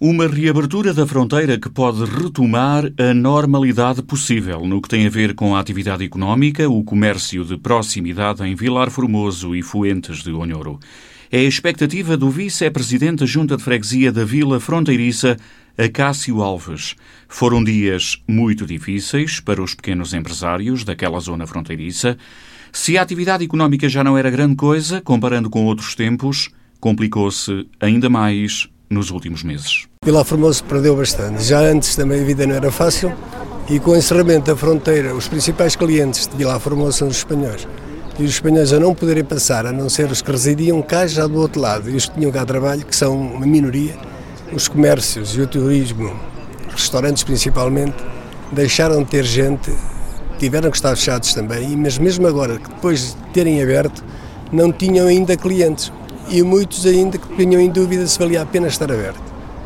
Uma reabertura da fronteira que pode retomar a normalidade possível no que tem a ver com a atividade económica, o comércio de proximidade em Vilar Formoso e Fuentes de Onhoro. É a expectativa do vice-presidente da Junta de Freguesia da Vila Fronteiriça, Acácio Alves. Foram dias muito difíceis para os pequenos empresários daquela zona fronteiriça. Se a atividade económica já não era grande coisa, comparando com outros tempos, complicou-se ainda mais nos últimos meses. Vila Formoso perdeu bastante. Já antes também a vida não era fácil e com o encerramento da fronteira, os principais clientes de Vila Formoso são os espanhóis. E os espanhóis a não poderem passar, a não ser os que residiam cá já do outro lado, e os que tinham cá trabalho, que são uma minoria, os comércios e o turismo, restaurantes principalmente, deixaram de ter gente, tiveram que estar fechados também, mas mesmo agora, que depois de terem aberto, não tinham ainda clientes e muitos ainda que tinham em dúvida se valia a pena estar aberto.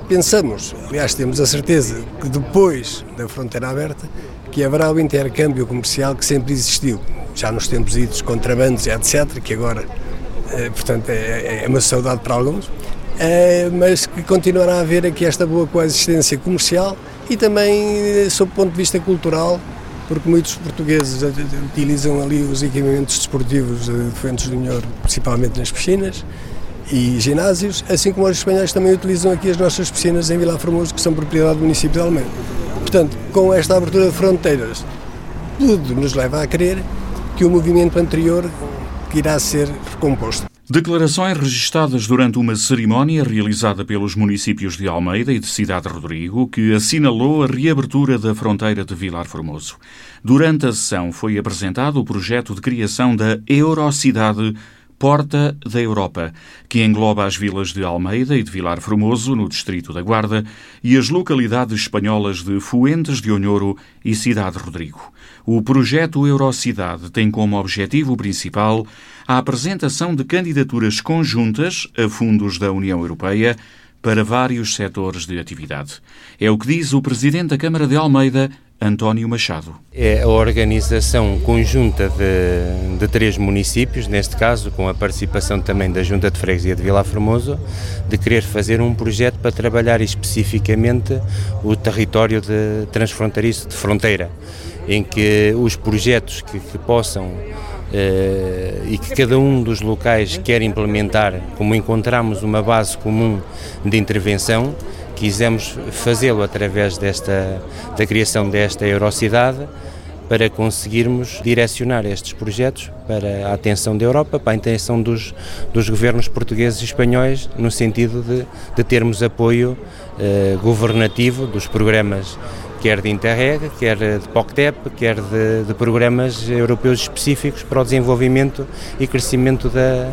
Pensamos, aliás, temos a certeza que depois da fronteira aberta, que haverá o intercâmbio comercial que sempre existiu, já nos tempos idos contrabandos etc., que agora, eh, portanto, é, é uma saudade para alguns, eh, mas que continuará a haver aqui esta boa coexistência comercial e também, eh, sob o ponto de vista cultural, porque muitos portugueses utilizam ali os equipamentos desportivos de Fuentes do Nhor, principalmente nas piscinas, e ginásios, assim como os espanhóis também utilizam aqui as nossas piscinas em Vila Formoso, que são propriedade de Almeida. Portanto, com esta abertura de fronteiras, tudo nos leva a crer que o movimento anterior irá ser recomposto. Declarações registadas durante uma cerimónia realizada pelos municípios de Almeida e de Cidade Rodrigo, que assinalou a reabertura da fronteira de Vilar Formoso. Durante a sessão foi apresentado o projeto de criação da Eurocidade Porta da Europa, que engloba as vilas de Almeida e de Vilar Formoso, no distrito da Guarda, e as localidades espanholas de Fuentes de Onhoro e Cidade Rodrigo. O projeto Eurocidade tem como objetivo principal a apresentação de candidaturas conjuntas a fundos da União Europeia para vários setores de atividade. É o que diz o presidente da Câmara de Almeida, António Machado. É a organização conjunta de, de, três municípios, neste caso com a participação também da Junta de Freguesia de Vila Formoso, de querer fazer um projeto para trabalhar especificamente o território de transfronteiriço de fronteira, em que os projetos que, que possam Uh, e que cada um dos locais quer implementar, como encontramos uma base comum de intervenção, quisemos fazê-lo através desta, da criação desta Eurocidade para conseguirmos direcionar estes projetos para a atenção da Europa, para a atenção dos, dos governos portugueses e espanhóis, no sentido de, de termos apoio eh, governativo dos programas quer de Interreg, quer de POCTEP, quer de, de, programas europeus específicos para o desenvolvimento e crescimento da,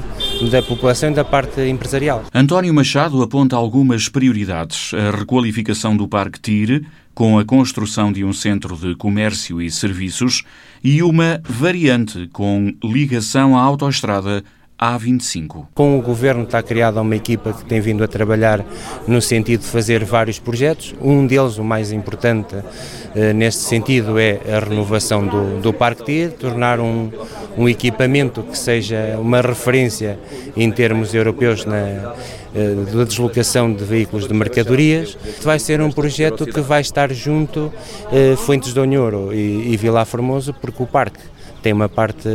da população e da parte empresarial. António Machado aponta algumas prioridades. A requalificação do Parque Tire, com a construção de um centro de comércio e serviços, e uma variante com ligação à autoestrada a25. Com o Governo está criada uma equipa que tem vindo a trabalhar no sentido de fazer vários projetos. Um deles, o mais importante eh, neste sentido, é a renovação do, do Parque TIR, tornar um, um equipamento que seja uma referência em termos europeus na, eh, da deslocação de veículos de mercadorias. Vai ser um projeto que vai estar junto eh, Fuentes de Onhoro e, e Vila Formoso, porque o parque tem uma parte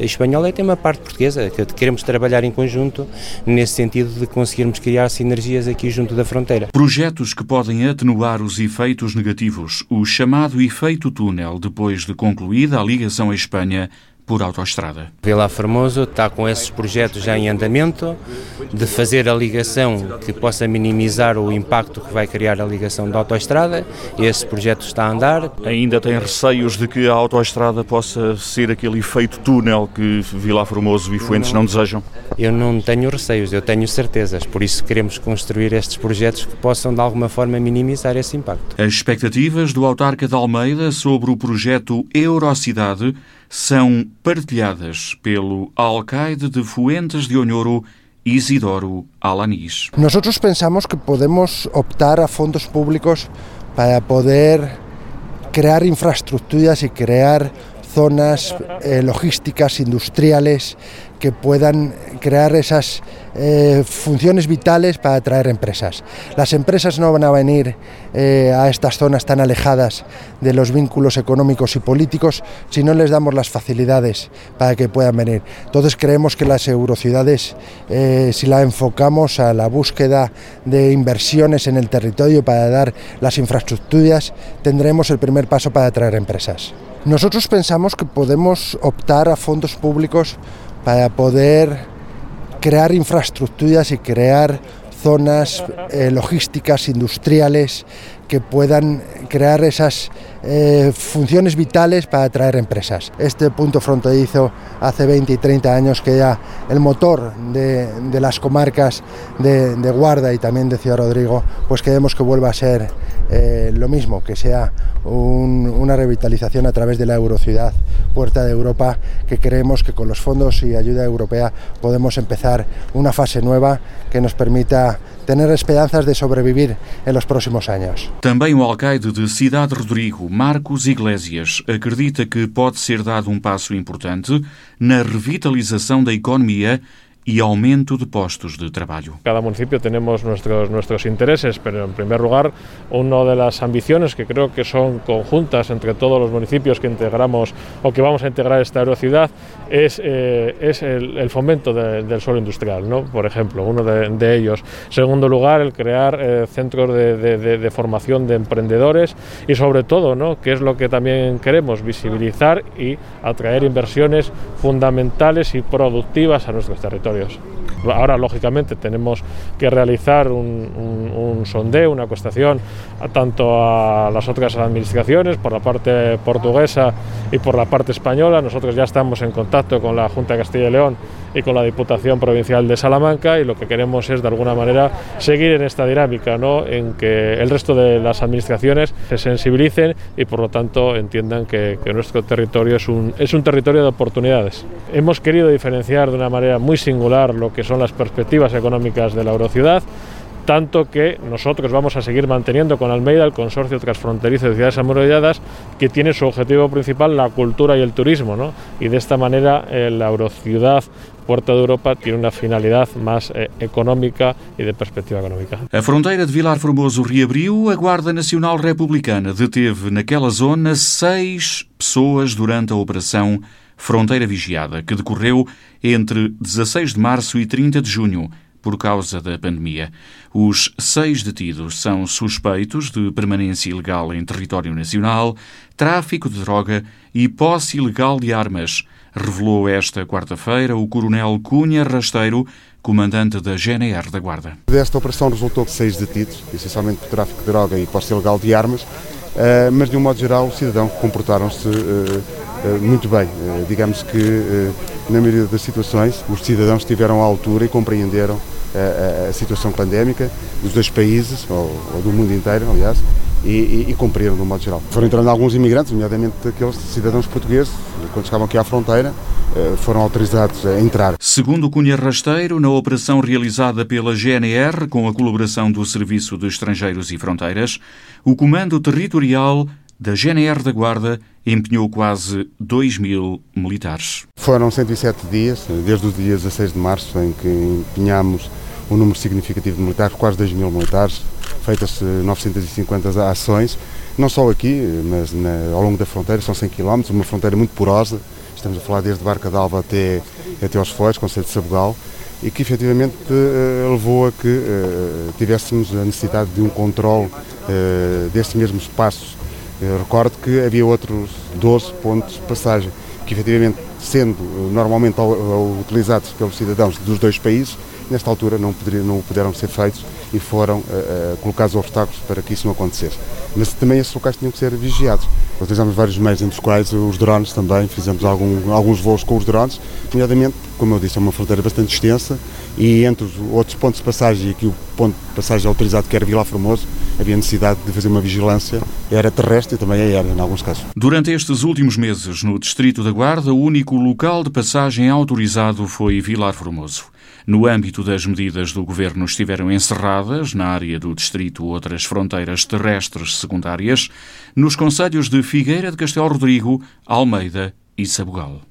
espanhola e tem uma parte portuguesa, que queremos trabalhar em conjunto nesse sentido de conseguirmos criar sinergias aqui junto da fronteira. Projetos que podem atenuar os efeitos negativos, o chamado efeito túnel, depois de concluída a ligação à Espanha por autoestrada. Vila Formoso está com esses projetos já em andamento, de fazer a ligação que possa minimizar o impacto que vai criar a ligação da autoestrada. Esse projeto está a andar. Ainda tem receios de que a autoestrada possa ser aquele efeito túnel que Vila Formoso e Fuentes não, não desejam? Eu não tenho receios, eu tenho certezas. Por isso queremos construir estes projetos que possam de alguma forma minimizar esse impacto. As expectativas do autarca de Almeida sobre o projeto Eurocidade são partilhadas pelo alcaide de Fuentes de Onhoro, Isidoro Alanis. Nosotros pensamos que podemos optar a fondos públicos para poder crear infraestructuras y crear zonas eh, logísticas industriales que puedan crear esas eh, funciones vitales para atraer empresas. Las empresas no van a venir eh, a estas zonas tan alejadas de los vínculos económicos y políticos si no les damos las facilidades para que puedan venir. Entonces creemos que las eurociudades, eh, si la enfocamos a la búsqueda de inversiones en el territorio para dar las infraestructuras, tendremos el primer paso para atraer empresas. Nosotros pensamos que podemos optar a fondos públicos para poder crear infraestructuras y crear zonas eh, logísticas, industriales, que puedan crear esas eh, funciones vitales para atraer empresas. Este punto fronterizo hace 20 y 30 años que era el motor de, las comarcas de, Guarda y también de Ciudad Rodrigo, pues queremos que vuelva a ser eh, lo mismo, que sea un, una revitalización a través de la Eurociudad, Puerta de Europa, que creemos que con los fondos y ayuda europea podemos empezar una fase nueva que nos permita tener esperanças de sobreviver nos próximos anos. Também o alcaide de Cidade Rodrigo, Marcos Iglesias, acredita que pode ser dado um passo importante na revitalização da economia y aumento de puestos de trabajo. Cada municipio tenemos nuestros, nuestros intereses, pero en primer lugar, una de las ambiciones que creo que son conjuntas entre todos los municipios que integramos o que vamos a integrar esta aerociudad es, eh, es el, el fomento de, del suelo industrial, ¿no? por ejemplo, uno de, de ellos. Segundo lugar, el crear eh, centros de, de, formación de emprendedores y sobre todo, ¿no? que es lo que también queremos, visibilizar y atraer inversiones fundamentales y productivas a nuestros territorios. Ahora, lógicamente, tenemos que realizar un, sondeo, una acuestación a, tanto a las otras administraciones, por la parte portuguesa y por la parte española. Nosotros ya estamos en contacto con la Junta de Castilla y León y con la Diputación Provincial de Salamanca y lo que queremos es, de alguna manera, seguir en esta dinámica, ¿no? en que el resto de las administraciones se sensibilicen y, por lo tanto, entiendan que, que nuestro territorio es un, es un territorio de oportunidades. Hemos querido diferenciar de una manera muy singular lo que son las perspectivas económicas de la Eurociudad tanto que nosotros vamos a seguir manteniendo con Almeida el consorcio transfronterizo de ciudades amuralladas que tiene su objetivo principal la cultura y el turismo, ¿no? y de esta manera eh, la Eurociudad Porta de Europa tiene uma finalidade mais eh, económica e de perspectiva económica. A fronteira de Vilar Formoso reabriu. A Guarda Nacional Republicana deteve naquela zona seis pessoas durante a operação Fronteira Vigiada, que decorreu entre 16 de março e 30 de junho por causa da pandemia. Os seis detidos são suspeitos de permanência ilegal em território nacional, tráfico de droga e posse ilegal de armas, revelou esta quarta-feira o coronel Cunha Rasteiro, comandante da GNR da Guarda. Desta operação resultou seis detidos, essencialmente por tráfico de droga e posse ilegal de armas, eh, mas de um modo geral os cidadãos comportaram-se eh, muito bem. Digamos que na maioria das situações os cidadãos estiveram à altura e compreenderam a, situação pandémica dos dois países, ou, do mundo inteiro, aliás, e, e, e cumpriram no modo geral. Foram entrando alguns imigrantes, nomeadamente aqueles cidadãos portugueses, quando chegavam aqui à fronteira, eh, foram autorizados a entrar. Segundo Cunha Rasteiro, na operação realizada pela GNR, com a colaboração do Serviço de Estrangeiros e Fronteiras, o Comando Territorial da GNR da Guarda empenhou quase 2 mil militares. Foram 107 dias, desde o dia 16 de março, em que empenhamos um número significativo de militares, quase 2 mil militares, feitas 950 ações, não só aqui, mas na, ao longo da fronteira, são 100 km, uma fronteira muito porosa, estamos a falar desde Barca d'Alva até, até aos Foz, Conselho de Sabugal, e que efetivamente uh, levou a que uh, tivéssemos a necessidade de um controle uh, destes mesmos espaços eu recordo que havia outros 12 pontos de passagem, que efetivamente, sendo normalmente utilizados pelos cidadãos dos dois países, nesta altura não, poderiam, não puderam ser feitos e foram uh, colocados obstáculos para que isso não acontecesse. Mas também esses locais tinham que ser vigiados. Utilizamos vários meios, entre os quais os drones também, fizemos algum, alguns voos com os drones, nomeadamente, como eu disse, é uma fronteira bastante extensa e entre os outros pontos de passagem, e aqui o ponto de passagem autorizado que era Vila Formoso, havia necessidade de fazer uma vigilância, era terrestre e também aérea, em alguns casos. Durante estes últimos meses, no Distrito da Guarda, o único local de passagem autorizado foi Vilar Formoso. No âmbito das medidas do governo estiveram encerradas, na área do distrito, outras fronteiras terrestres secundárias, nos conselhos de Figueira de Castelo Rodrigo, Almeida e Sabugal.